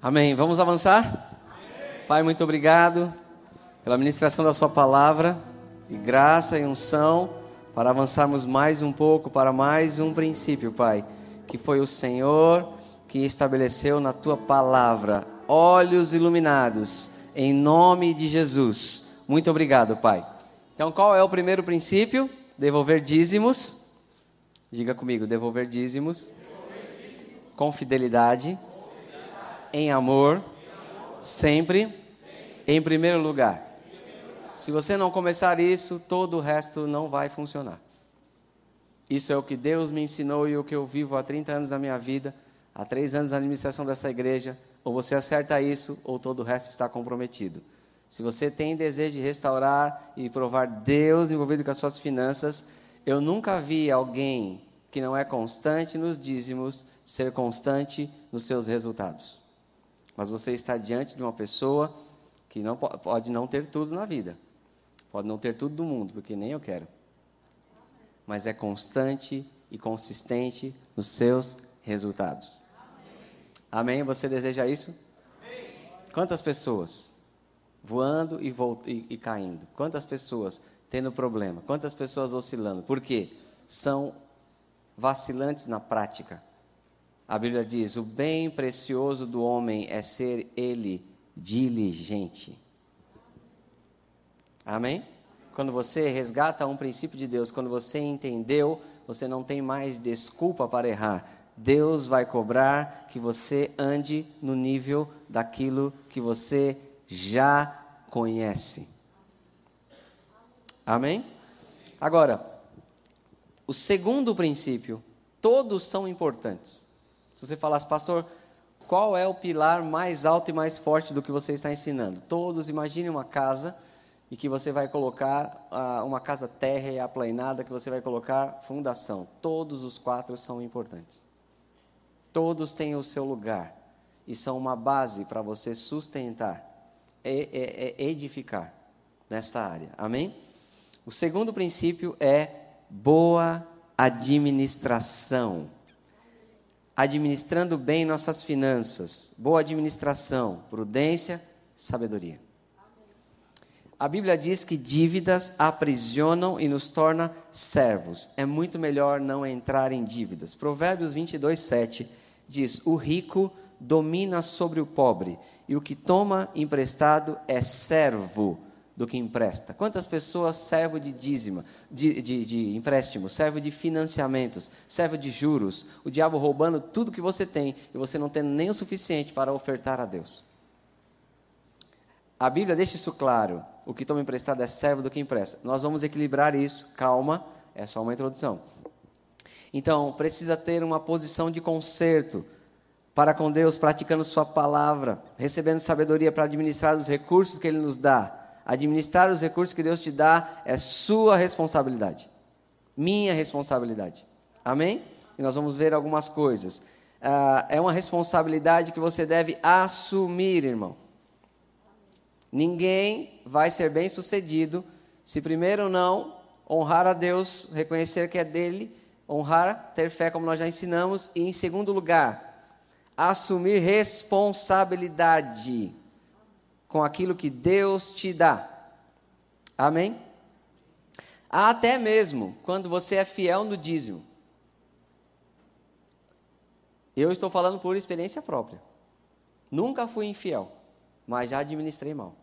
Amém. Vamos avançar? Amém. Pai, muito obrigado pela ministração da Sua palavra e graça e unção para avançarmos mais um pouco para mais um princípio, Pai, que foi o Senhor que estabeleceu na Tua palavra olhos iluminados em nome de Jesus. Muito obrigado, Pai. Então, qual é o primeiro princípio? Devolver dízimos. Diga comigo, devolver dízimos. Devolver dízimos. Com fidelidade em amor, sempre, em primeiro lugar. Se você não começar isso, todo o resto não vai funcionar. Isso é o que Deus me ensinou e o que eu vivo há 30 anos da minha vida, há 3 anos na administração dessa igreja. Ou você acerta isso, ou todo o resto está comprometido. Se você tem desejo de restaurar e provar Deus envolvido com as suas finanças, eu nunca vi alguém que não é constante nos dízimos ser constante nos seus resultados mas você está diante de uma pessoa que não pode não ter tudo na vida. Pode não ter tudo do mundo, porque nem eu quero. Mas é constante e consistente nos seus resultados. Amém? Amém? Você deseja isso? Amém. Quantas pessoas voando e, e, e caindo? Quantas pessoas tendo problema? Quantas pessoas oscilando? Por quê? São vacilantes na prática. A Bíblia diz: o bem precioso do homem é ser ele diligente. Amém? Quando você resgata um princípio de Deus, quando você entendeu, você não tem mais desculpa para errar. Deus vai cobrar que você ande no nível daquilo que você já conhece. Amém? Agora, o segundo princípio, todos são importantes. Se você falasse, pastor, qual é o pilar mais alto e mais forte do que você está ensinando? Todos, imagine uma casa e que você vai colocar uh, uma casa terra e aplanada, que você vai colocar fundação. Todos os quatro são importantes. Todos têm o seu lugar e são uma base para você sustentar, e, e, e edificar nessa área. Amém? O segundo princípio é boa administração administrando bem nossas finanças, boa administração, prudência, sabedoria. A Bíblia diz que dívidas aprisionam e nos torna servos. É muito melhor não entrar em dívidas. Provérbios 22, 7 diz: O rico domina sobre o pobre, e o que toma emprestado é servo do que empresta. Quantas pessoas servem de dízima, de, de, de empréstimo, servem de financiamentos, servem de juros, o diabo roubando tudo que você tem e você não tendo nem o suficiente para ofertar a Deus. A Bíblia deixa isso claro. O que toma emprestado é servo do que empresta. Nós vamos equilibrar isso. Calma, é só uma introdução. Então, precisa ter uma posição de conserto para com Deus, praticando Sua palavra, recebendo sabedoria para administrar os recursos que Ele nos dá Administrar os recursos que Deus te dá é sua responsabilidade. Minha responsabilidade. Amém? E nós vamos ver algumas coisas. Uh, é uma responsabilidade que você deve assumir, irmão. Ninguém vai ser bem sucedido se primeiro não honrar a Deus, reconhecer que é dele, honrar, ter fé, como nós já ensinamos, e em segundo lugar, assumir responsabilidade com aquilo que Deus te dá. Amém? Até mesmo quando você é fiel no dízimo. Eu estou falando por experiência própria. Nunca fui infiel, mas já administrei mal.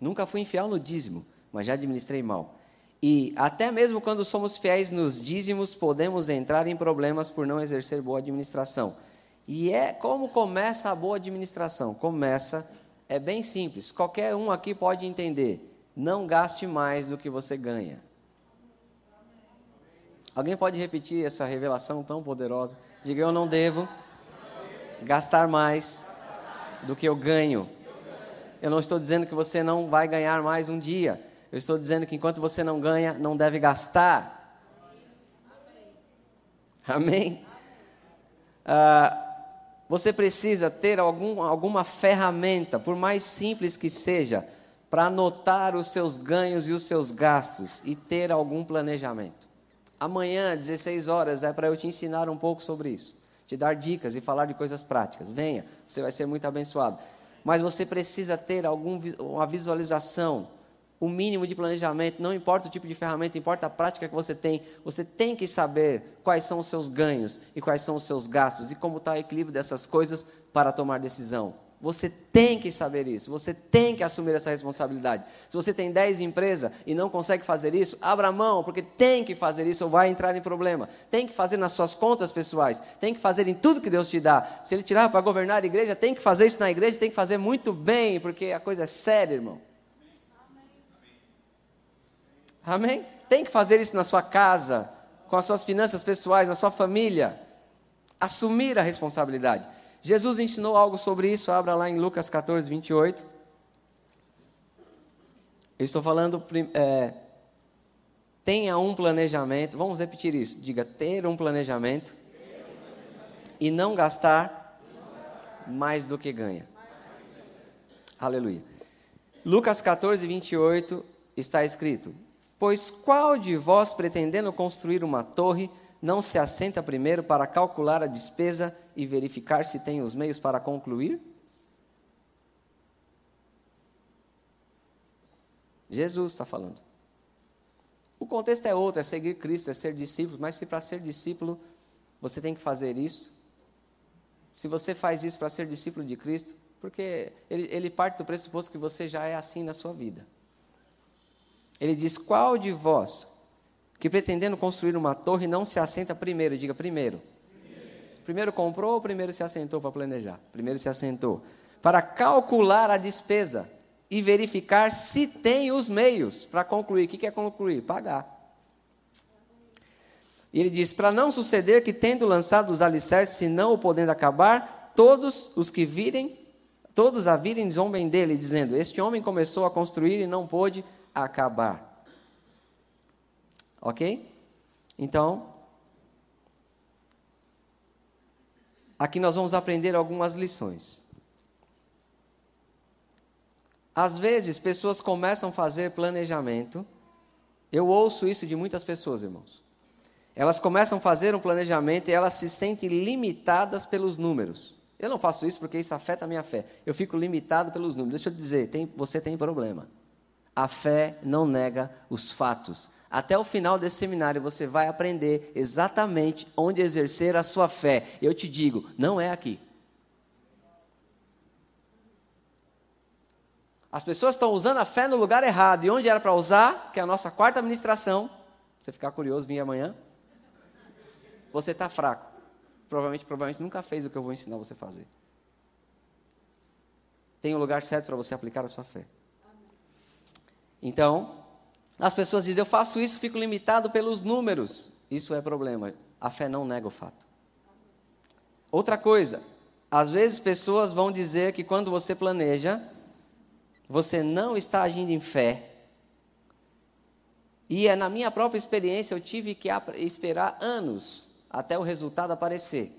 Nunca fui infiel no dízimo, mas já administrei mal. E até mesmo quando somos fiéis nos dízimos, podemos entrar em problemas por não exercer boa administração. E é como começa a boa administração? Começa é bem simples, qualquer um aqui pode entender. Não gaste mais do que você ganha. Alguém pode repetir essa revelação tão poderosa? Diga: Eu não devo gastar mais do que eu ganho. Eu não estou dizendo que você não vai ganhar mais um dia. Eu estou dizendo que enquanto você não ganha, não deve gastar. Amém? Ah, você precisa ter algum, alguma ferramenta, por mais simples que seja, para anotar os seus ganhos e os seus gastos e ter algum planejamento. Amanhã, 16 horas, é para eu te ensinar um pouco sobre isso. te dar dicas e falar de coisas práticas. Venha, você vai ser muito abençoado. Mas você precisa ter algum, uma visualização, o mínimo de planejamento, não importa o tipo de ferramenta, importa a prática que você tem. Você tem que saber quais são os seus ganhos e quais são os seus gastos e como está o equilíbrio dessas coisas para tomar decisão. Você tem que saber isso, você tem que assumir essa responsabilidade. Se você tem 10 empresas e não consegue fazer isso, abra mão, porque tem que fazer isso ou vai entrar em problema. Tem que fazer nas suas contas pessoais, tem que fazer em tudo que Deus te dá. Se Ele tirar para governar a igreja, tem que fazer isso na igreja, tem que fazer muito bem, porque a coisa é séria, irmão. Amém? Tem que fazer isso na sua casa, com as suas finanças pessoais, na sua família. Assumir a responsabilidade. Jesus ensinou algo sobre isso, abra lá em Lucas 14, 28. Eu estou falando, é, tenha um planejamento, vamos repetir isso, diga ter um planejamento, e não gastar mais do que ganha. Aleluia. Lucas 14, 28 está escrito: Pois qual de vós, pretendendo construir uma torre, não se assenta primeiro para calcular a despesa e verificar se tem os meios para concluir? Jesus está falando. O contexto é outro, é seguir Cristo, é ser discípulo, mas se para ser discípulo você tem que fazer isso, se você faz isso para ser discípulo de Cristo, porque ele, ele parte do pressuposto que você já é assim na sua vida. Ele diz: Qual de vós, que pretendendo construir uma torre não se assenta primeiro, diga primeiro. Primeiro, primeiro comprou ou primeiro se assentou para planejar? Primeiro se assentou. Para calcular a despesa e verificar se tem os meios para concluir. O que é concluir? Pagar. E ele diz: Para não suceder que, tendo lançado os alicerces, se não o podendo acabar, todos os que virem, todos a virem, zombem dele, dizendo: Este homem começou a construir e não pôde acabar. Ok? Então, aqui nós vamos aprender algumas lições. Às vezes, pessoas começam a fazer planejamento. Eu ouço isso de muitas pessoas, irmãos. Elas começam a fazer um planejamento e elas se sentem limitadas pelos números. Eu não faço isso porque isso afeta a minha fé. Eu fico limitado pelos números. Deixa eu dizer, tem, você tem problema. A fé não nega os fatos. Até o final desse seminário você vai aprender exatamente onde exercer a sua fé. Eu te digo, não é aqui. As pessoas estão usando a fé no lugar errado. E onde era para usar, que é a nossa quarta administração. Você ficar curioso, vir amanhã. Você está fraco. Provavelmente, provavelmente nunca fez o que eu vou ensinar você a fazer. Tem o um lugar certo para você aplicar a sua fé. Então, as pessoas dizem, eu faço isso, fico limitado pelos números. Isso é problema. A fé não nega o fato. Outra coisa, às vezes pessoas vão dizer que quando você planeja, você não está agindo em fé. E é na minha própria experiência, eu tive que esperar anos até o resultado aparecer.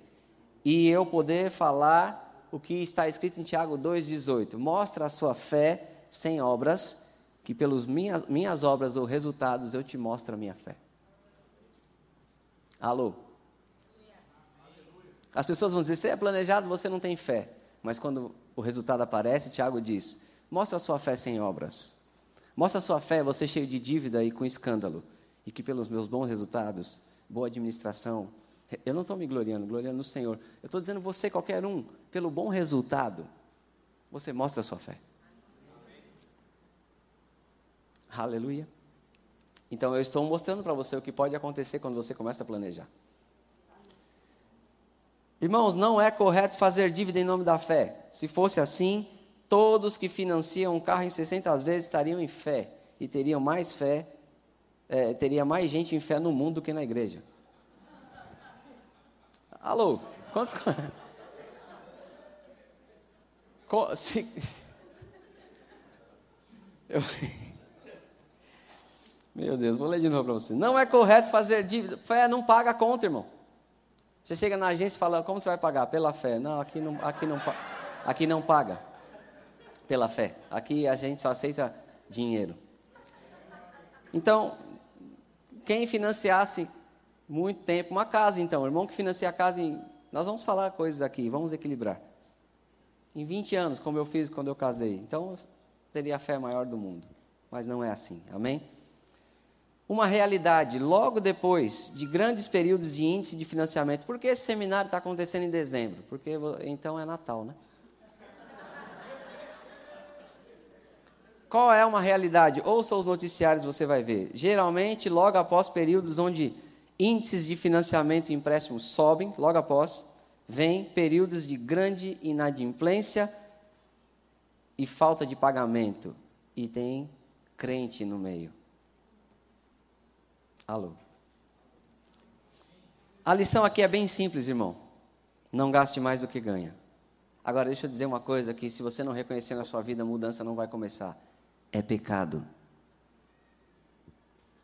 E eu poder falar o que está escrito em Tiago 2,18. Mostra a sua fé sem obras que pelas minhas, minhas obras ou resultados eu te mostro a minha fé. Alô? As pessoas vão dizer, você é planejado, você não tem fé. Mas quando o resultado aparece, Tiago diz, mostra a sua fé sem obras. Mostra a sua fé, você cheio de dívida e com escândalo. E que pelos meus bons resultados, boa administração, eu não estou me gloriando, gloriando no Senhor. Eu estou dizendo você, qualquer um, pelo bom resultado, você mostra a sua fé. Aleluia. Então eu estou mostrando para você o que pode acontecer quando você começa a planejar. Irmãos, não é correto fazer dívida em nome da fé. Se fosse assim, todos que financiam um carro em 60 vezes estariam em fé e teriam mais fé, é, teria mais gente em fé no mundo do que na igreja. Alô? Quantos. Se... Eu... Meu Deus, vou ler de novo para você. Não é correto fazer dívida. Fé não paga a conta, irmão. Você chega na agência e fala, como você vai pagar? Pela fé. Não, aqui não, aqui não, aqui não paga. Pela fé. Aqui a gente só aceita dinheiro. Então, quem financiasse muito tempo, uma casa então, irmão que financia a casa em Nós vamos falar coisas aqui, vamos equilibrar. Em 20 anos, como eu fiz quando eu casei, então eu teria a fé maior do mundo. Mas não é assim, amém? Uma realidade, logo depois de grandes períodos de índice de financiamento. Por que esse seminário está acontecendo em dezembro? Porque então é Natal, né? Qual é uma realidade? Ouça os noticiários, você vai ver. Geralmente, logo após períodos onde índices de financiamento e empréstimos sobem, logo após, vem períodos de grande inadimplência e falta de pagamento. E tem crente no meio. Alô? A lição aqui é bem simples, irmão. Não gaste mais do que ganha. Agora, deixa eu dizer uma coisa que se você não reconhecer na sua vida, a mudança não vai começar é pecado.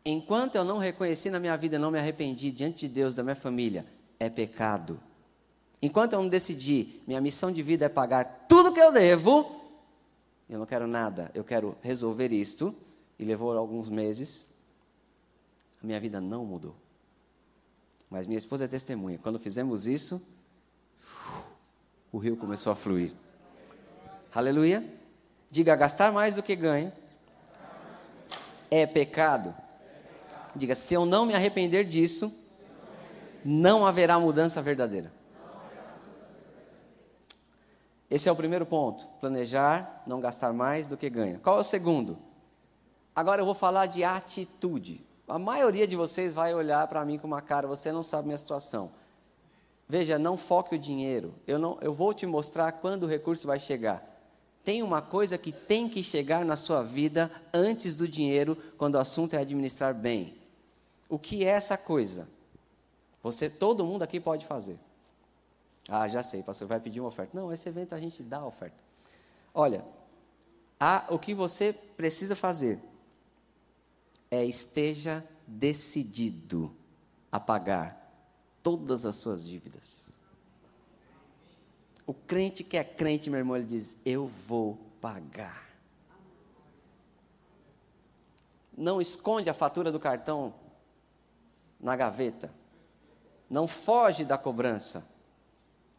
Enquanto eu não reconheci na minha vida, não me arrependi diante de Deus, da minha família, é pecado. Enquanto eu não decidi, minha missão de vida é pagar tudo que eu devo, eu não quero nada, eu quero resolver isto, e levou alguns meses, minha vida não mudou. Mas minha esposa é testemunha, quando fizemos isso, o rio começou a fluir. Aleluia. Diga, gastar mais do que ganha é pecado. Diga, se eu não me arrepender disso, não haverá mudança verdadeira. Esse é o primeiro ponto. Planejar, não gastar mais do que ganha. Qual é o segundo? Agora eu vou falar de atitude. A maioria de vocês vai olhar para mim com uma cara, você não sabe minha situação. Veja, não foque o dinheiro. Eu, não, eu vou te mostrar quando o recurso vai chegar. Tem uma coisa que tem que chegar na sua vida antes do dinheiro, quando o assunto é administrar bem. O que é essa coisa? Você, todo mundo aqui pode fazer. Ah, já sei, pastor, vai pedir uma oferta. Não, esse evento a gente dá a oferta. Olha, há, o que você precisa fazer é esteja decidido a pagar todas as suas dívidas. O crente que é crente, meu irmão, ele diz: Eu vou pagar. Não esconde a fatura do cartão na gaveta. Não foge da cobrança.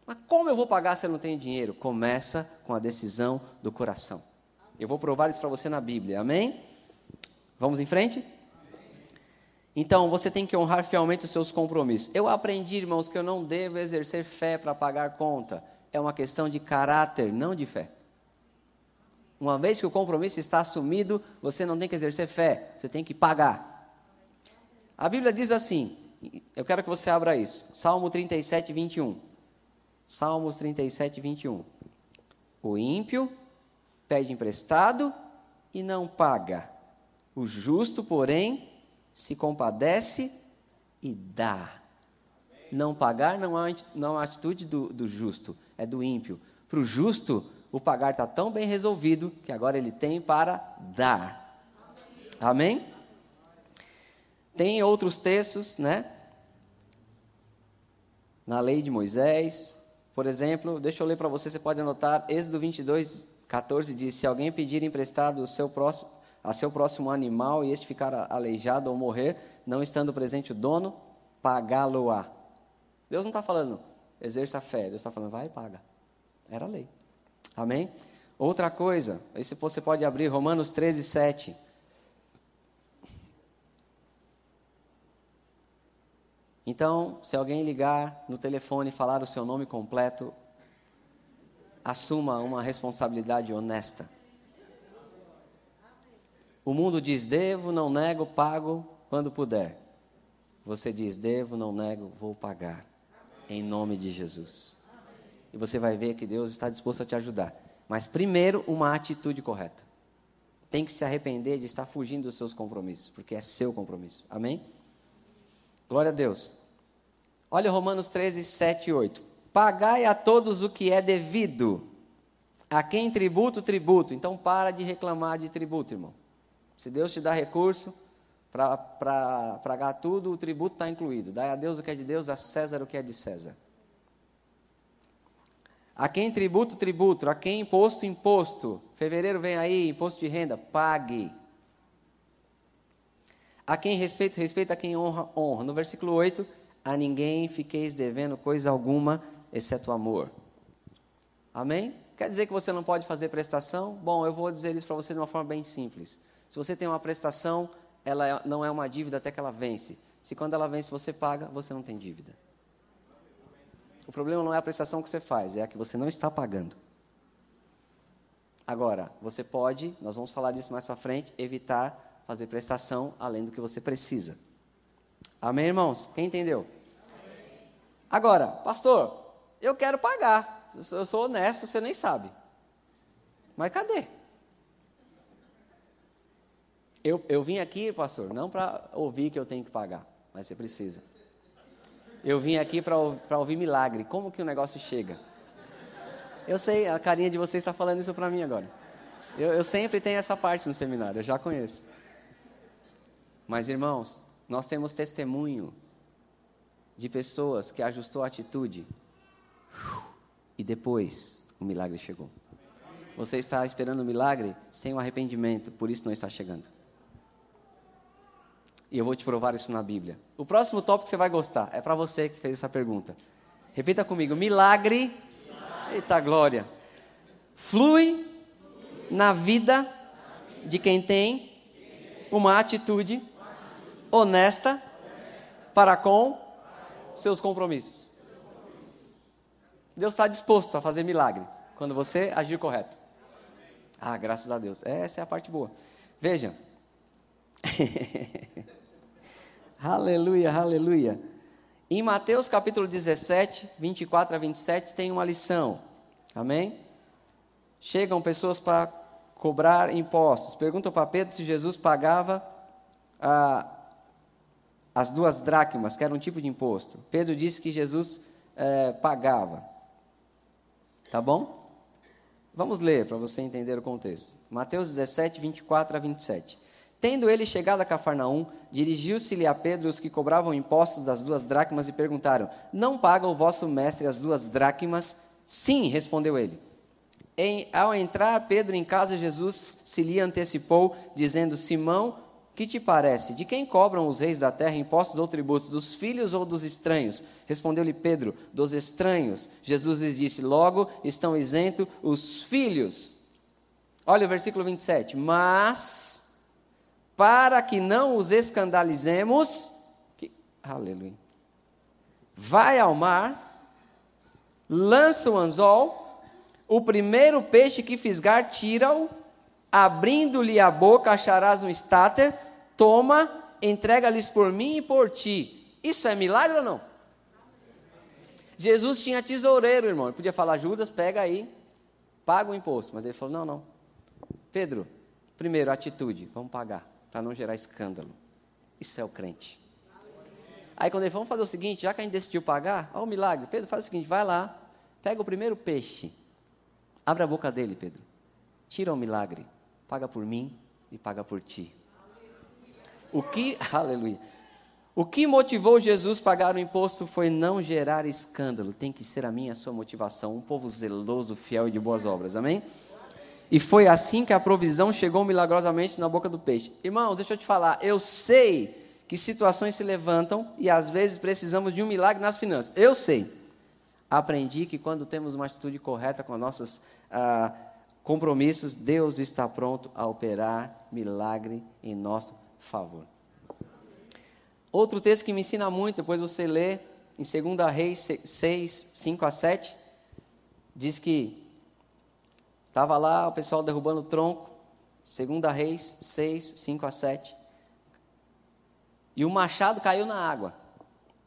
Mas como eu vou pagar se eu não tenho dinheiro? Começa com a decisão do coração. Eu vou provar isso para você na Bíblia. Amém? Vamos em frente? Então, você tem que honrar fielmente os seus compromissos. Eu aprendi, irmãos, que eu não devo exercer fé para pagar conta é uma questão de caráter, não de fé. Uma vez que o compromisso está assumido, você não tem que exercer fé, você tem que pagar. A Bíblia diz assim, eu quero que você abra isso, Salmo 37, 21. Salmos 37, 21. O ímpio pede emprestado e não paga. O justo, porém, se compadece e dá. Não pagar não é uma atitude do, do justo, é do ímpio. Para o justo, o pagar está tão bem resolvido que agora ele tem para dar. Amém? Tem outros textos, né? Na lei de Moisés, por exemplo, deixa eu ler para você, você pode anotar, Êxodo 22, 14 diz: Se alguém pedir emprestado o seu próximo, a seu próximo animal e este ficar aleijado ou morrer, não estando presente o dono, pagá-lo-á. Deus não está falando, exerça a fé. Deus está falando, vai e paga. Era a lei. Amém? Outra coisa, esse você pode abrir Romanos 13, 7. Então, se alguém ligar no telefone e falar o seu nome completo, assuma uma responsabilidade honesta. O mundo diz: devo, não nego, pago quando puder. Você diz: devo, não nego, vou pagar em nome de Jesus. E você vai ver que Deus está disposto a te ajudar. Mas primeiro, uma atitude correta. Tem que se arrepender de estar fugindo dos seus compromissos, porque é seu compromisso. Amém? Glória a Deus. Olha Romanos 13, 7 e 8. Pagai a todos o que é devido. A quem tributo, tributo. Então para de reclamar de tributo, irmão. Se Deus te dá recurso, para pagar tudo, o tributo está incluído. Dai a Deus o que é de Deus, a César o que é de César. A quem tributo, tributo. A quem imposto, imposto. Fevereiro vem aí, imposto de renda, pague. A quem respeito, respeito. A quem honra, honra. No versículo 8, a ninguém fiqueis devendo coisa alguma, exceto amor. Amém? Quer dizer que você não pode fazer prestação? Bom, eu vou dizer isso para você de uma forma bem simples. Se você tem uma prestação, ela é, não é uma dívida até que ela vence. Se quando ela vence você paga, você não tem dívida. O problema não é a prestação que você faz, é a que você não está pagando. Agora, você pode, nós vamos falar disso mais para frente, evitar fazer prestação além do que você precisa. Amém, irmãos? Quem entendeu? Agora, pastor, eu quero pagar. Eu sou honesto, você nem sabe. Mas cadê? Eu, eu vim aqui, pastor, não para ouvir que eu tenho que pagar, mas você precisa. Eu vim aqui para ouvir milagre. Como que o negócio chega? Eu sei, a carinha de vocês está falando isso para mim agora. Eu, eu sempre tenho essa parte no seminário, eu já conheço. Mas, irmãos, nós temos testemunho de pessoas que ajustou a atitude e depois o milagre chegou. Você está esperando o milagre sem o arrependimento, por isso não está chegando. E eu vou te provar isso na Bíblia. O próximo tópico que você vai gostar é para você que fez essa pergunta. Repita comigo: milagre Eita glória. Flui na vida de quem tem uma atitude honesta para com seus compromissos. Deus está disposto a fazer milagre quando você agir correto. Ah, graças a Deus. Essa é a parte boa. Veja. aleluia, aleluia. Em Mateus capítulo 17, 24 a 27, tem uma lição. Amém? Chegam pessoas para cobrar impostos. Perguntam para Pedro se Jesus pagava ah, as duas dracmas, que era um tipo de imposto. Pedro disse que Jesus eh, pagava. Tá bom? Vamos ler para você entender o contexto. Mateus 17, 24 a 27. Tendo ele chegado a Cafarnaum, dirigiu-se-lhe a Pedro os que cobravam impostos das duas dracmas e perguntaram: Não paga o vosso mestre as duas dracmas? Sim, respondeu ele. Em, ao entrar Pedro em casa, Jesus se lhe antecipou, dizendo: Simão, que te parece? De quem cobram os reis da terra impostos ou tributos? Dos filhos ou dos estranhos? Respondeu-lhe Pedro: Dos estranhos. Jesus lhes disse: Logo estão isentos os filhos. Olha o versículo 27. Mas para que não os escandalizemos, que, aleluia, vai ao mar, lança o anzol, o primeiro peixe que fisgar, tira-o, abrindo-lhe a boca, acharás um estáter, toma, entrega-lhes por mim e por ti. Isso é milagre ou não? Jesus tinha tesoureiro, irmão. Ele podia falar, Judas, pega aí, paga o imposto. Mas ele falou, não, não. Pedro, primeiro, atitude, vamos pagar para não gerar escândalo. Isso é o crente. Aí quando ele vamos fazer o seguinte, já que a gente decidiu pagar, olha o milagre. Pedro, faz o seguinte, vai lá, pega o primeiro peixe, abre a boca dele, Pedro. Tira o milagre, paga por mim e paga por ti. O que, aleluia. O que motivou Jesus pagar o imposto foi não gerar escândalo. Tem que ser a minha a sua motivação, um povo zeloso, fiel e de boas obras. Amém? E foi assim que a provisão chegou milagrosamente na boca do peixe. Irmãos, deixa eu te falar, eu sei que situações se levantam e às vezes precisamos de um milagre nas finanças. Eu sei. Aprendi que quando temos uma atitude correta com nossos ah, compromissos, Deus está pronto a operar milagre em nosso favor. Outro texto que me ensina muito, depois você lê em 2 Reis 6, 5 a 7, diz que Estava lá o pessoal derrubando o tronco, 2 Reis 6, 5 a 7. E o machado caiu na água.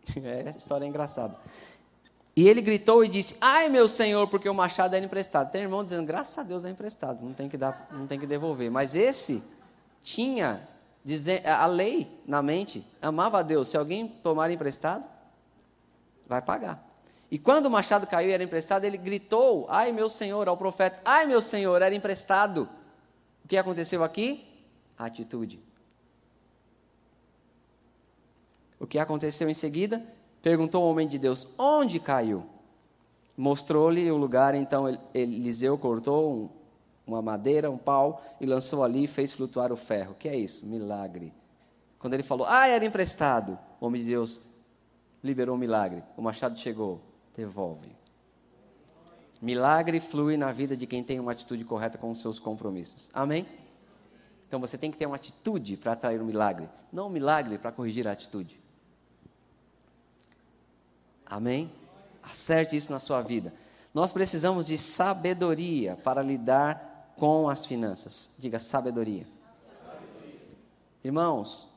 É, essa história é engraçada. E ele gritou e disse: Ai, meu senhor, porque o machado era emprestado. Tem irmão dizendo: Graças a Deus é emprestado, não tem que, dar, não tem que devolver. Mas esse tinha a lei na mente, amava a Deus. Se alguém tomar emprestado, vai pagar. E quando o machado caiu e era emprestado, ele gritou: Ai, meu senhor, ao profeta: Ai, meu senhor, era emprestado. O que aconteceu aqui? A atitude. O que aconteceu em seguida? Perguntou o homem de Deus: Onde caiu? Mostrou-lhe o lugar, então Eliseu cortou um, uma madeira, um pau, e lançou ali e fez flutuar o ferro. O que é isso? Milagre. Quando ele falou, ah, era emprestado, o homem de Deus liberou o milagre. O machado chegou, devolve. Milagre flui na vida de quem tem uma atitude correta com os seus compromissos. Amém? Então você tem que ter uma atitude para atrair um milagre, não um milagre para corrigir a atitude. Amém? Acerte isso na sua vida. Nós precisamos de sabedoria para lidar com as finanças. Diga sabedoria. sabedoria. Irmãos,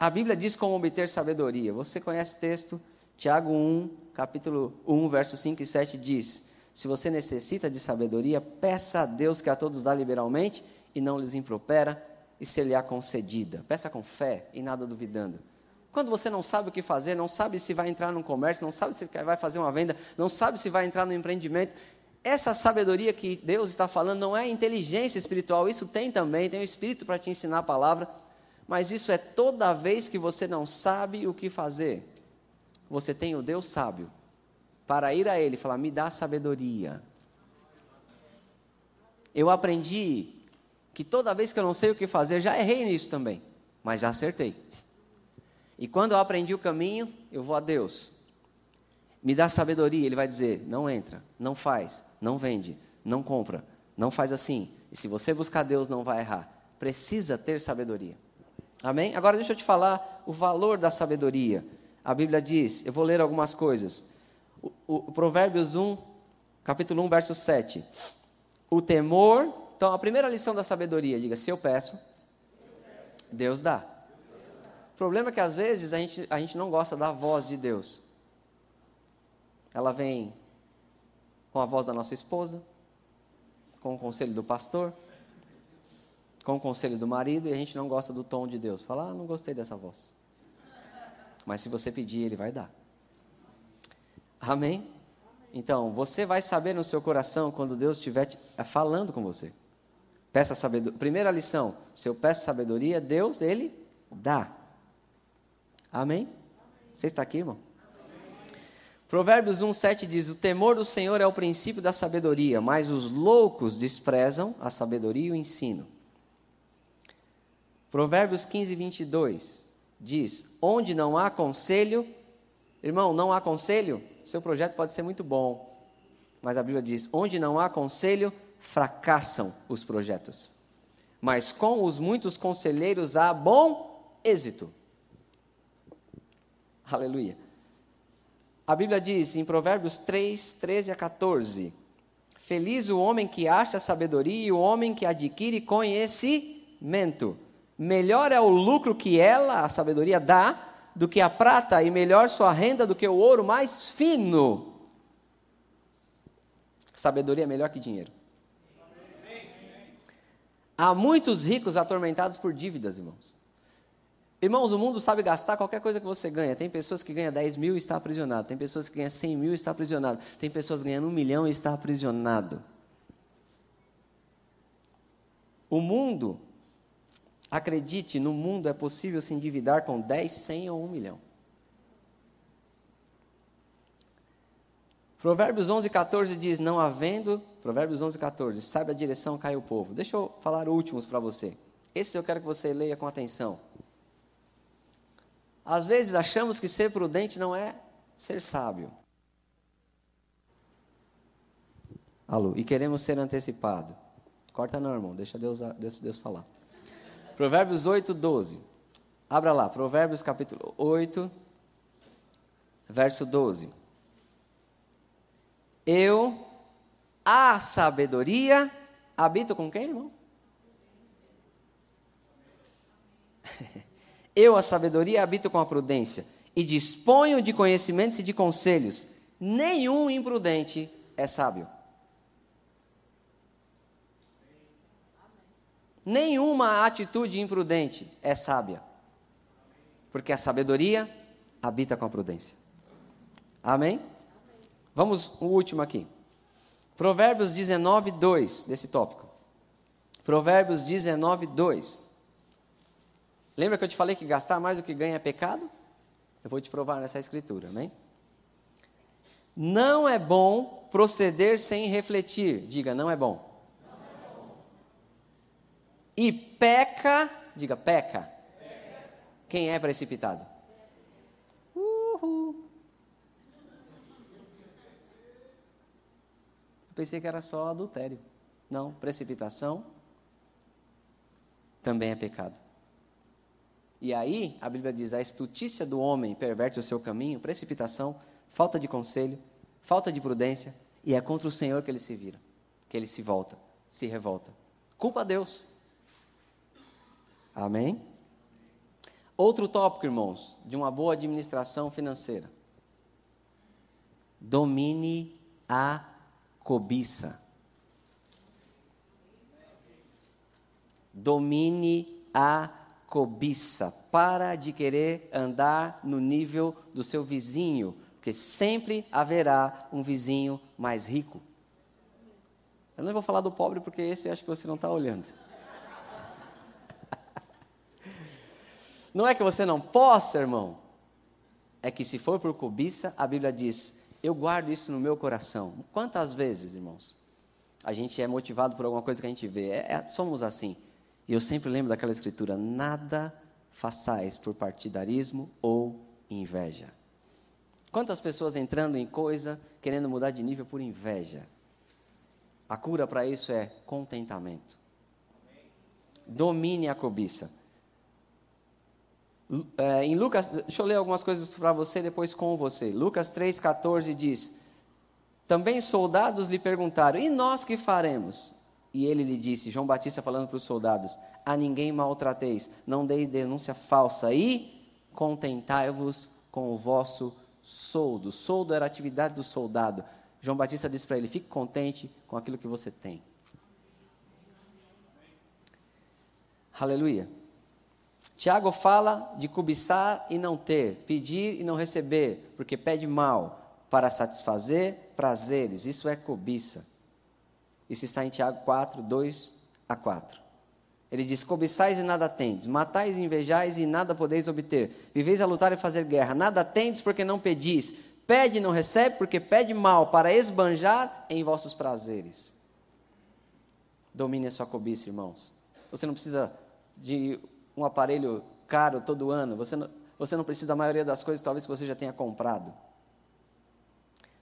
a Bíblia diz como obter sabedoria. Você conhece o texto? Tiago 1, capítulo 1, versos 5 e 7 diz: Se você necessita de sabedoria, peça a Deus que a todos dá liberalmente e não lhes impropera, e se lhe há concedida. Peça com fé e nada duvidando. Quando você não sabe o que fazer, não sabe se vai entrar num comércio, não sabe se vai fazer uma venda, não sabe se vai entrar no empreendimento, essa sabedoria que Deus está falando não é inteligência espiritual, isso tem também, tem o Espírito para te ensinar a palavra, mas isso é toda vez que você não sabe o que fazer você tem o Deus sábio para ir a Ele e falar: me dá sabedoria. Eu aprendi que toda vez que eu não sei o que fazer, já errei nisso também, mas já acertei. E quando eu aprendi o caminho, eu vou a Deus. Me dá sabedoria, Ele vai dizer: não entra, não faz, não vende, não compra, não faz assim. E se você buscar Deus, não vai errar. Precisa ter sabedoria. Amém? Agora deixa eu te falar o valor da sabedoria. A Bíblia diz, eu vou ler algumas coisas. O, o, Provérbios 1, capítulo 1, verso 7. O temor, então a primeira lição da sabedoria, diga, se eu peço, Deus dá. O problema é que às vezes a gente, a gente não gosta da voz de Deus. Ela vem com a voz da nossa esposa, com o conselho do pastor, com o conselho do marido, e a gente não gosta do tom de Deus. Fala, ah, não gostei dessa voz. Mas se você pedir, Ele vai dar. Amém? Então, você vai saber no seu coração quando Deus estiver eh, falando com você. Peça sabedoria. Primeira lição: se eu peço sabedoria, Deus, Ele dá. Amém? Você está aqui, irmão? Provérbios 1, 7 diz: O temor do Senhor é o princípio da sabedoria, mas os loucos desprezam a sabedoria e o ensino. Provérbios 15, 22 diz: onde não há conselho, irmão, não há conselho, seu projeto pode ser muito bom, mas a Bíblia diz: onde não há conselho, fracassam os projetos. Mas com os muitos conselheiros há bom êxito. Aleluia. A Bíblia diz em Provérbios 3, 13 a 14: Feliz o homem que acha sabedoria e o homem que adquire conhecimento melhor é o lucro que ela, a sabedoria, dá do que a prata, e melhor sua renda do que o ouro mais fino. Sabedoria é melhor que dinheiro. Há muitos ricos atormentados por dívidas, irmãos. Irmãos, o mundo sabe gastar qualquer coisa que você ganha. Tem pessoas que ganham 10 mil e está aprisionado. Tem pessoas que ganham 100 mil e está aprisionado. Tem pessoas ganhando um milhão e está aprisionado. O mundo Acredite, no mundo é possível se endividar com 10, 100 ou 1 milhão. Provérbios 11, 14 diz: Não havendo, Provérbios 11, 14, sabe a direção, cai o povo. Deixa eu falar últimos para você. Esses eu quero que você leia com atenção. Às vezes achamos que ser prudente não é ser sábio. Alô, e queremos ser antecipado. Corta não, irmão, deixa Deus, Deus, Deus falar. Provérbios 8, 12. Abra lá, Provérbios capítulo 8, verso 12. Eu, a sabedoria, habito com quem, irmão? Eu, a sabedoria, habito com a prudência e disponho de conhecimentos e de conselhos. Nenhum imprudente é sábio. Nenhuma atitude imprudente é sábia, porque a sabedoria habita com a prudência. Amém? Vamos o último aqui. Provérbios 19, 2, desse tópico. Provérbios 19, 2. Lembra que eu te falei que gastar mais do que ganha é pecado? Eu vou te provar nessa escritura, amém? Não é bom proceder sem refletir. Diga, não é bom e peca, diga peca. peca. Quem é precipitado? Uhul. Eu pensei que era só adultério. Não, precipitação também é pecado. E aí, a Bíblia diz: a estutícia do homem perverte o seu caminho, precipitação, falta de conselho, falta de prudência, e é contra o Senhor que ele se vira, que ele se volta, se revolta. Culpa a Deus. Amém? Outro tópico, irmãos, de uma boa administração financeira. Domine a cobiça. Domine a cobiça. Para de querer andar no nível do seu vizinho, porque sempre haverá um vizinho mais rico. Eu não vou falar do pobre porque esse acho que você não está olhando. Não é que você não possa, irmão. É que se for por cobiça, a Bíblia diz: eu guardo isso no meu coração. Quantas vezes, irmãos, a gente é motivado por alguma coisa que a gente vê? É, é, somos assim. E eu sempre lembro daquela escritura: nada façais por partidarismo ou inveja. Quantas pessoas entrando em coisa, querendo mudar de nível por inveja? A cura para isso é contentamento. Domine a cobiça. É, em Lucas, deixa eu ler algumas coisas para você, depois com você. Lucas 3,14 diz: Também soldados lhe perguntaram: E nós que faremos? E ele lhe disse, João Batista falando para os soldados: A ninguém maltrateis, não deis denúncia falsa e contentai-vos com o vosso soldo. Soldo era a atividade do soldado. João Batista disse para ele: Fique contente com aquilo que você tem. Aleluia. Tiago fala de cobiçar e não ter, pedir e não receber, porque pede mal para satisfazer prazeres. Isso é cobiça. Isso está em Tiago 4, 2 a 4. Ele diz: Cobiçais e nada tendes, matais e invejais e nada podeis obter. Viveis a lutar e fazer guerra, nada tendes porque não pedis. Pede e não recebe porque pede mal para esbanjar em vossos prazeres. Domine a sua cobiça, irmãos. Você não precisa de um aparelho caro todo ano, você não, você não precisa da maioria das coisas, talvez que você já tenha comprado.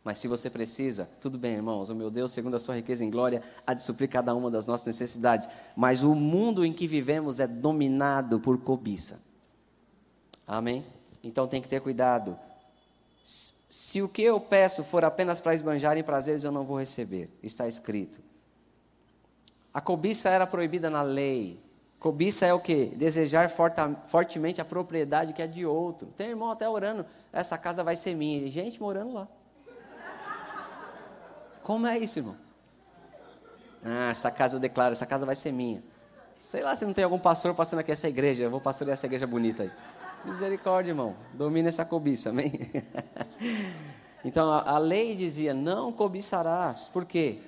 Mas se você precisa, tudo bem, irmãos, o meu Deus, segundo a sua riqueza em glória, há de suprir cada uma das nossas necessidades. Mas o mundo em que vivemos é dominado por cobiça. Amém? Então tem que ter cuidado. Se o que eu peço for apenas para esbanjar em prazeres, eu não vou receber. Está escrito. A cobiça era proibida na lei. Cobiça é o que? Desejar fortemente a propriedade que é de outro. Tem irmão até orando, essa casa vai ser minha. E gente morando lá. Como é isso, irmão? Ah, essa casa eu declaro, essa casa vai ser minha. Sei lá se não tem algum pastor passando aqui essa igreja. Eu vou pastorear essa igreja bonita aí. Misericórdia, irmão. Domina essa cobiça, amém? então, a, a, lei dizia, não cobiçarás. Por quê?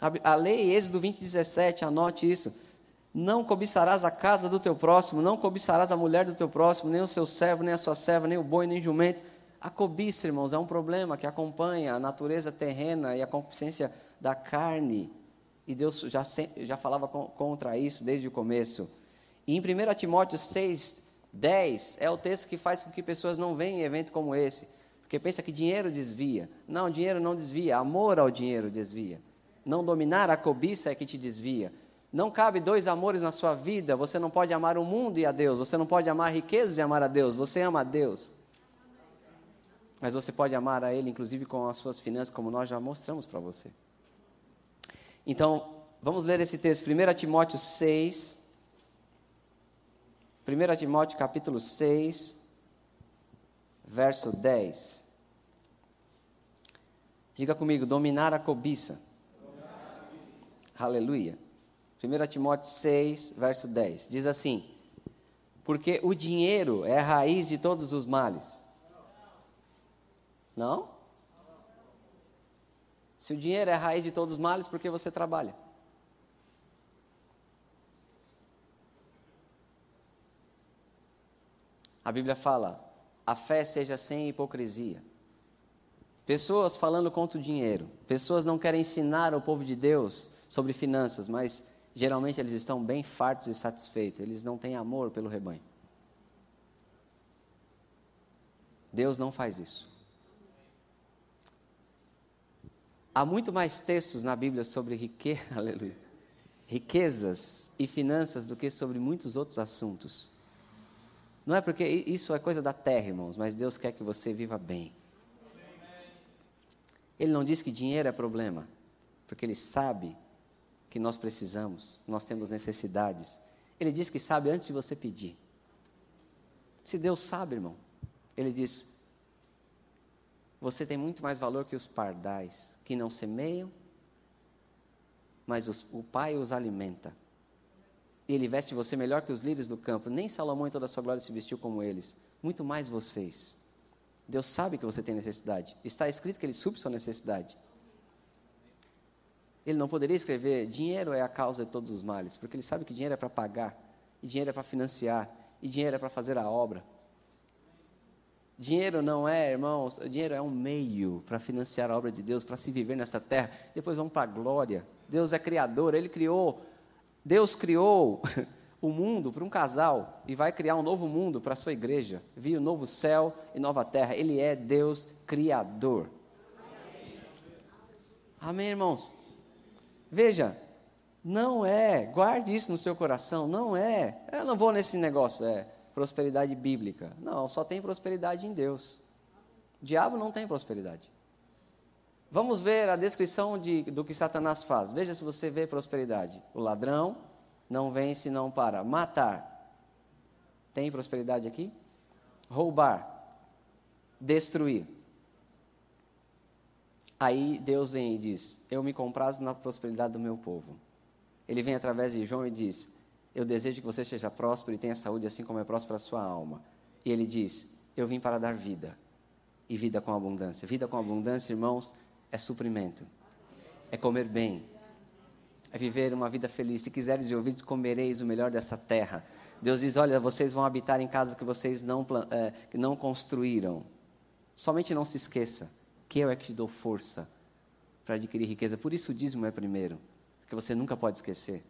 A, a lei, Êxodo 20, 17, anote isso não cobiçarás a casa do teu próximo, não cobiçarás a mulher do teu próximo, nem o seu servo, nem a sua serva, nem o boi, nem o jumento. A cobiça, irmãos, é um problema que acompanha a natureza terrena e a concupiscência da carne. E Deus já, já falava contra isso desde o começo. E em 1 Timóteo 6, 10, é o texto que faz com que pessoas não venham em evento como esse. Porque pensa que dinheiro desvia. Não, dinheiro não desvia, amor ao dinheiro desvia. Não dominar a cobiça é que te desvia. Não cabe dois amores na sua vida. Você não pode amar o mundo e a Deus. Você não pode amar riquezas e amar a Deus. Você ama a Deus. Mas você pode amar a Ele, inclusive com as suas finanças, como nós já mostramos para você. Então, vamos ler esse texto. 1 Timóteo 6. 1 Timóteo capítulo 6, verso 10. Diga comigo, dominar a cobiça. Dominar a cobiça. Aleluia. 1 Timóteo 6, verso 10. Diz assim: Porque o dinheiro é a raiz de todos os males. Não? Se o dinheiro é a raiz de todos os males, por que você trabalha? A Bíblia fala: a fé seja sem hipocrisia. Pessoas falando contra o dinheiro, pessoas não querem ensinar ao povo de Deus sobre finanças, mas geralmente eles estão bem fartos e satisfeitos, eles não têm amor pelo rebanho. Deus não faz isso. há muito mais textos na Bíblia sobre riqueza, aleluia, riquezas e finanças do que sobre muitos outros assuntos. Não é porque isso é coisa da terra, irmãos, mas Deus quer que você viva bem. Ele não diz que dinheiro é problema, porque Ele sabe que nós precisamos, nós temos necessidades. Ele diz que sabe antes de você pedir. Se Deus sabe, irmão, Ele diz: você tem muito mais valor que os pardais, que não semeiam, mas os, o Pai os alimenta. E Ele veste você melhor que os lírios do campo. Nem Salomão em toda a sua glória se vestiu como eles. Muito mais vocês. Deus sabe que você tem necessidade. Está escrito que Ele supre sua necessidade. Ele não poderia escrever: dinheiro é a causa de todos os males, porque Ele sabe que dinheiro é para pagar, e dinheiro é para financiar, e dinheiro é para fazer a obra. Dinheiro não é, irmãos, dinheiro é um meio para financiar a obra de Deus, para se viver nessa terra. Depois vamos para a glória. Deus é criador, Ele criou, Deus criou o mundo para um casal e vai criar um novo mundo para a sua igreja. Viu um novo céu e nova terra. Ele é Deus criador. Amém, irmãos? Veja, não é, guarde isso no seu coração, não é, eu não vou nesse negócio, é prosperidade bíblica. Não, só tem prosperidade em Deus. O diabo não tem prosperidade. Vamos ver a descrição de, do que Satanás faz. Veja se você vê prosperidade. O ladrão, não vem senão para matar. Tem prosperidade aqui? Roubar. Destruir. Aí Deus vem e diz: Eu me comprazo na prosperidade do meu povo. Ele vem através de João e diz: Eu desejo que você seja próspero e tenha saúde, assim como é próspera a sua alma. E ele diz: Eu vim para dar vida. E vida com abundância. Vida com abundância, irmãos, é suprimento. É comer bem é viver uma vida feliz. Se quiseres de ouvidos, comereis o melhor dessa terra. Deus diz: Olha, vocês vão habitar em casas que vocês não, é, que não construíram. Somente não se esqueça que eu é que te dou força para adquirir riqueza. Por isso o dízimo é primeiro, que você nunca pode esquecer.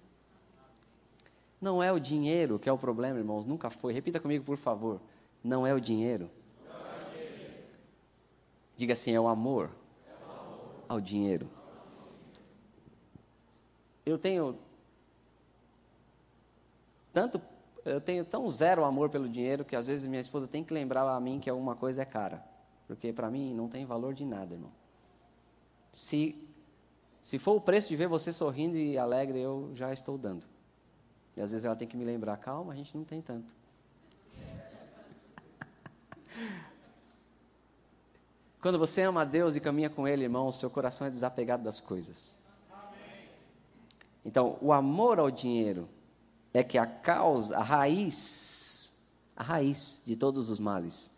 Não é o dinheiro que é o problema, irmãos, nunca foi. Repita comigo, por favor. Não é o dinheiro. Diga assim: é o amor, ao dinheiro eu tenho tanto eu tenho tão zero amor pelo dinheiro que às vezes minha esposa tem que lembrar a mim que alguma coisa é cara, porque para mim não tem valor de nada, irmão. Se se for o preço de ver você sorrindo e alegre, eu já estou dando. E às vezes ela tem que me lembrar, calma, a gente não tem tanto. Quando você ama a Deus e caminha com Ele, irmão, seu coração é desapegado das coisas. Então, o amor ao dinheiro é que a causa, a raiz, a raiz de todos os males.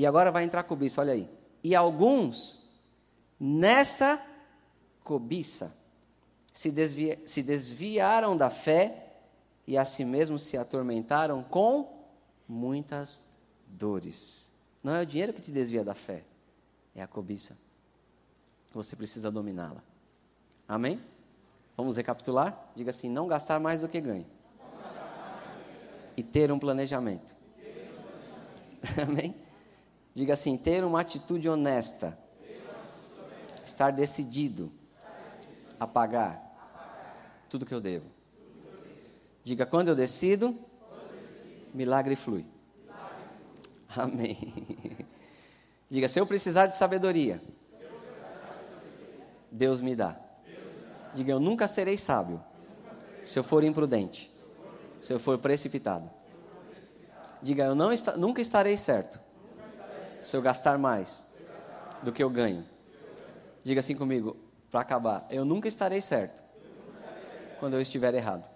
E agora vai entrar a cobiça, olha aí. E alguns, nessa cobiça, se, desvia, se desviaram da fé e a si mesmos se atormentaram com muitas dores. Não é o dinheiro que te desvia da fé, é a cobiça. Você precisa dominá-la. Amém? Vamos recapitular? Diga assim: não gastar mais do que ganha. E ter um planejamento. Amém? Diga assim: ter uma atitude honesta. Estar decidido a pagar tudo que eu devo. Diga: quando eu decido, milagre flui. Amém. Diga: se eu precisar de sabedoria, Deus me dá. Diga, eu nunca serei sábio se eu for imprudente, se eu for precipitado. Diga, eu não nunca estarei certo se eu gastar mais do que eu ganho. Diga assim comigo, para acabar, eu nunca estarei certo quando eu estiver errado.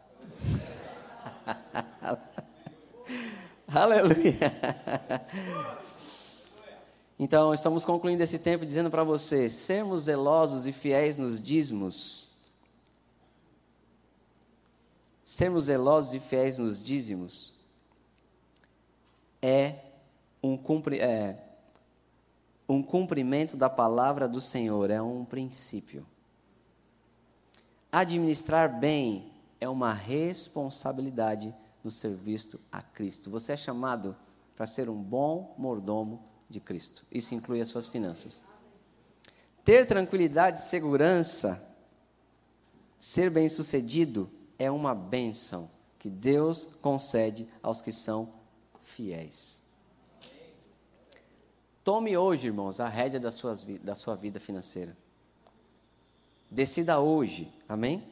Aleluia. Então, estamos concluindo esse tempo dizendo para você: sermos zelosos e fiéis nos dízimos sermos zelosos e fiéis nos dízimos é um, cumpri, é um cumprimento da palavra do Senhor, é um princípio. Administrar bem é uma responsabilidade no serviço a Cristo. Você é chamado para ser um bom mordomo de Cristo. Isso inclui as suas finanças. Ter tranquilidade e segurança, ser bem-sucedido, é uma bênção que Deus concede aos que são fiéis. Tome hoje, irmãos, a rédea da, da sua vida financeira. Decida hoje, amém?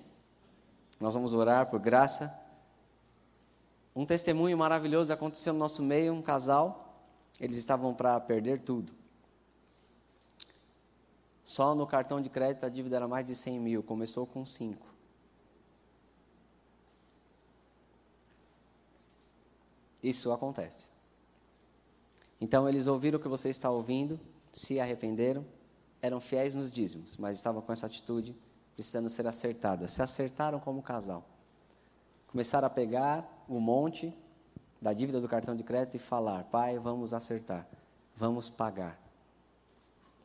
Nós vamos orar por graça. Um testemunho maravilhoso aconteceu no nosso meio, um casal, eles estavam para perder tudo. Só no cartão de crédito a dívida era mais de 100 mil, começou com 5. Isso acontece. Então eles ouviram o que você está ouvindo, se arrependeram, eram fiéis nos dízimos, mas estavam com essa atitude precisando ser acertada. Se acertaram como casal. Começaram a pegar o monte da dívida do cartão de crédito e falar: Pai, vamos acertar, vamos pagar.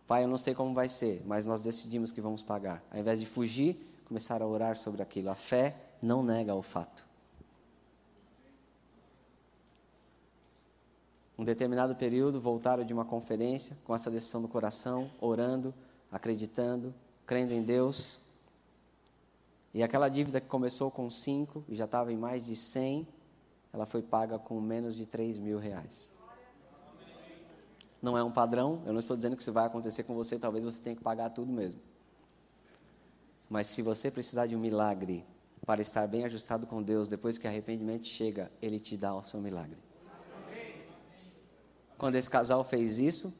Pai, eu não sei como vai ser, mas nós decidimos que vamos pagar. Ao invés de fugir, começaram a orar sobre aquilo. A fé não nega o fato. Um determinado período voltaram de uma conferência com essa decisão do coração, orando, acreditando, crendo em Deus. E aquela dívida que começou com 5 e já estava em mais de 100, ela foi paga com menos de 3 mil reais. Não é um padrão, eu não estou dizendo que isso vai acontecer com você, talvez você tenha que pagar tudo mesmo. Mas se você precisar de um milagre para estar bem ajustado com Deus, depois que arrependimento chega, Ele te dá o seu milagre. Quando esse casal fez isso,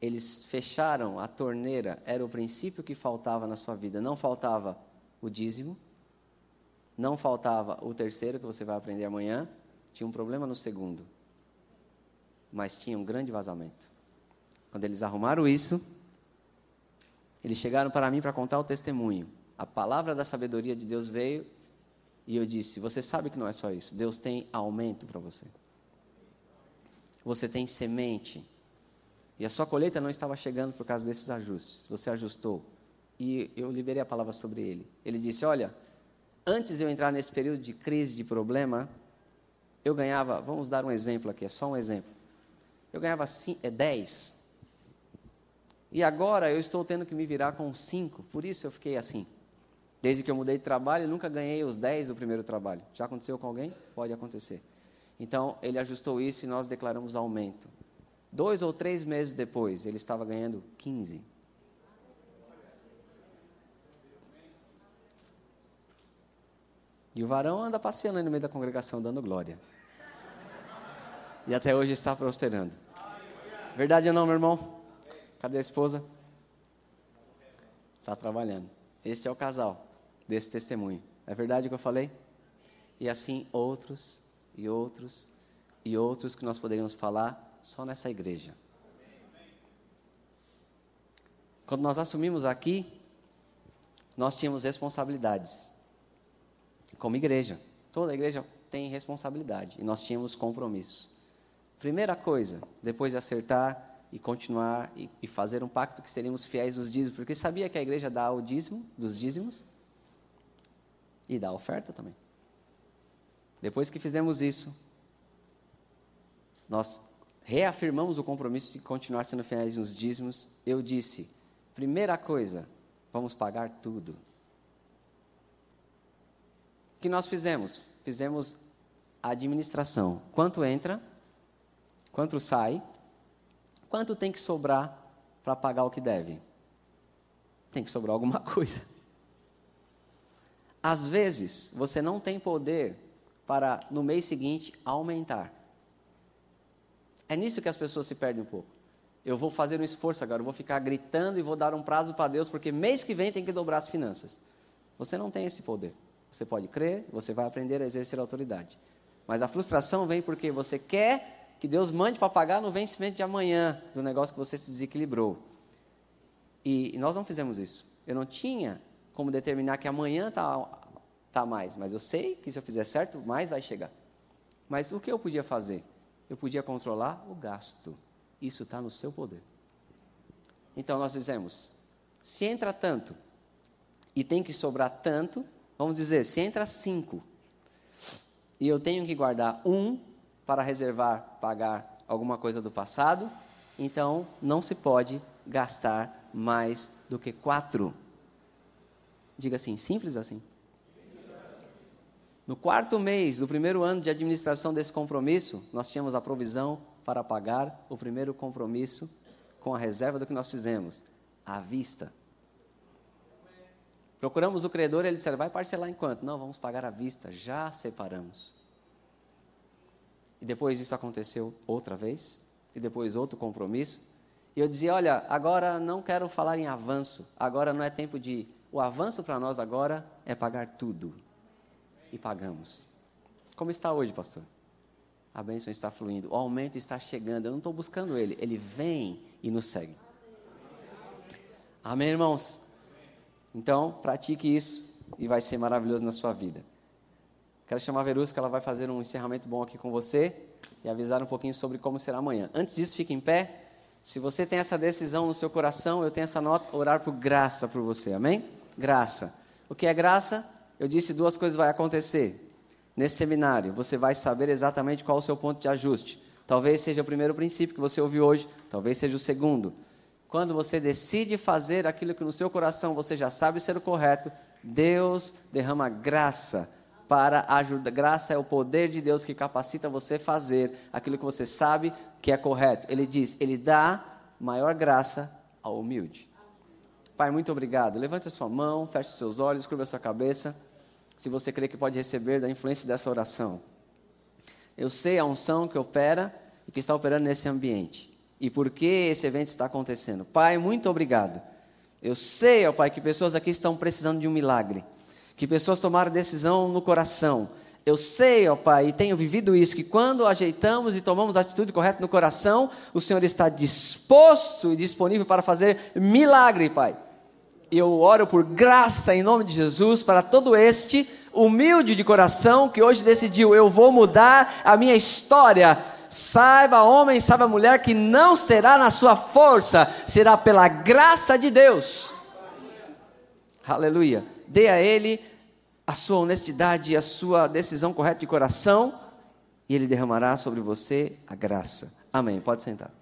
eles fecharam a torneira, era o princípio que faltava na sua vida. Não faltava o dízimo, não faltava o terceiro, que você vai aprender amanhã, tinha um problema no segundo, mas tinha um grande vazamento. Quando eles arrumaram isso, eles chegaram para mim para contar o testemunho. A palavra da sabedoria de Deus veio e eu disse: Você sabe que não é só isso, Deus tem aumento para você você tem semente. E a sua colheita não estava chegando por causa desses ajustes. Você ajustou. E eu liberei a palavra sobre ele. Ele disse: Olha, antes de eu entrar nesse período de crise, de problema, eu ganhava, vamos dar um exemplo aqui, é só um exemplo. Eu ganhava 10. É, e agora eu estou tendo que me virar com 5, por isso eu fiquei assim. Desde que eu mudei de trabalho, nunca ganhei os 10 do primeiro trabalho. Já aconteceu com alguém? Pode acontecer. Então, ele ajustou isso e nós declaramos aumento. Dois ou três meses depois, ele estava ganhando 15. E o varão anda passeando no meio da congregação, dando glória. E até hoje está prosperando. Verdade ou não, meu irmão? Cadê a esposa? Está trabalhando. Este é o casal desse testemunho. É verdade o que eu falei? E assim outros e outros e outros que nós poderíamos falar só nessa igreja. Quando nós assumimos aqui, nós tínhamos responsabilidades. Como igreja. Toda igreja tem responsabilidade. E nós tínhamos compromissos. Primeira coisa, depois de acertar e continuar e, e fazer um pacto que seríamos fiéis dos dízimos, porque sabia que a igreja dá o dízimo, dos dízimos, e dá a oferta também. Depois que fizemos isso, nós reafirmamos o compromisso de continuar sendo fiéis nos dízimos. Eu disse: primeira coisa, vamos pagar tudo. O que nós fizemos? Fizemos a administração. Quanto entra? Quanto sai? Quanto tem que sobrar para pagar o que deve? Tem que sobrar alguma coisa. Às vezes, você não tem poder para no mês seguinte aumentar. É nisso que as pessoas se perdem um pouco. Eu vou fazer um esforço agora, eu vou ficar gritando e vou dar um prazo para Deus, porque mês que vem tem que dobrar as finanças. Você não tem esse poder. Você pode crer, você vai aprender a exercer a autoridade. Mas a frustração vem porque você quer que Deus mande para pagar no vencimento de amanhã do negócio que você se desequilibrou. E nós não fizemos isso. Eu não tinha como determinar que amanhã está tá mais, mas eu sei que se eu fizer certo, mais vai chegar. Mas o que eu podia fazer? Eu podia controlar o gasto. Isso está no seu poder. Então nós dizemos: se entra tanto e tem que sobrar tanto, vamos dizer, se entra cinco e eu tenho que guardar um para reservar, pagar alguma coisa do passado, então não se pode gastar mais do que quatro. Diga assim, simples assim. No quarto mês do primeiro ano de administração desse compromisso, nós tínhamos a provisão para pagar o primeiro compromisso com a reserva do que nós fizemos, à vista. Procuramos o credor, ele disse: vai parcelar enquanto? Não, vamos pagar à vista, já separamos. E depois isso aconteceu outra vez, e depois outro compromisso. E eu dizia: olha, agora não quero falar em avanço, agora não é tempo de. O avanço para nós agora é pagar tudo e pagamos. Como está hoje, pastor? A bênção está fluindo, o aumento está chegando. Eu não estou buscando ele, ele vem e nos segue. Amém, irmãos? Então, pratique isso e vai ser maravilhoso na sua vida. Quero chamar a Verusca, ela vai fazer um encerramento bom aqui com você e avisar um pouquinho sobre como será amanhã. Antes disso, fique em pé. Se você tem essa decisão no seu coração, eu tenho essa nota, orar por graça por você, amém? Graça. O que é graça? Eu disse duas coisas vai acontecer. Nesse seminário, você vai saber exatamente qual o seu ponto de ajuste. Talvez seja o primeiro princípio que você ouviu hoje, talvez seja o segundo. Quando você decide fazer aquilo que no seu coração você já sabe ser o correto, Deus derrama graça para ajudar. Graça é o poder de Deus que capacita você a fazer aquilo que você sabe que é correto. Ele diz, ele dá maior graça ao humilde. Pai, muito obrigado. Levante a sua mão, feche os seus olhos, curva a sua cabeça. Se você crê que pode receber da influência dessa oração. Eu sei a unção que opera e que está operando nesse ambiente. E por que esse evento está acontecendo. Pai, muito obrigado. Eu sei, ó Pai, que pessoas aqui estão precisando de um milagre. Que pessoas tomaram decisão no coração eu sei, ó Pai, e tenho vivido isso, que quando ajeitamos e tomamos a atitude correta no coração, o Senhor está disposto e disponível para fazer milagre, Pai. E eu oro por graça em nome de Jesus para todo este humilde de coração que hoje decidiu: eu vou mudar a minha história. Saiba, homem, saiba, mulher, que não será na sua força, será pela graça de Deus. Aleluia. Dê a Ele a sua honestidade a sua decisão correta de coração, e Ele derramará sobre você a graça. Amém. Pode sentar.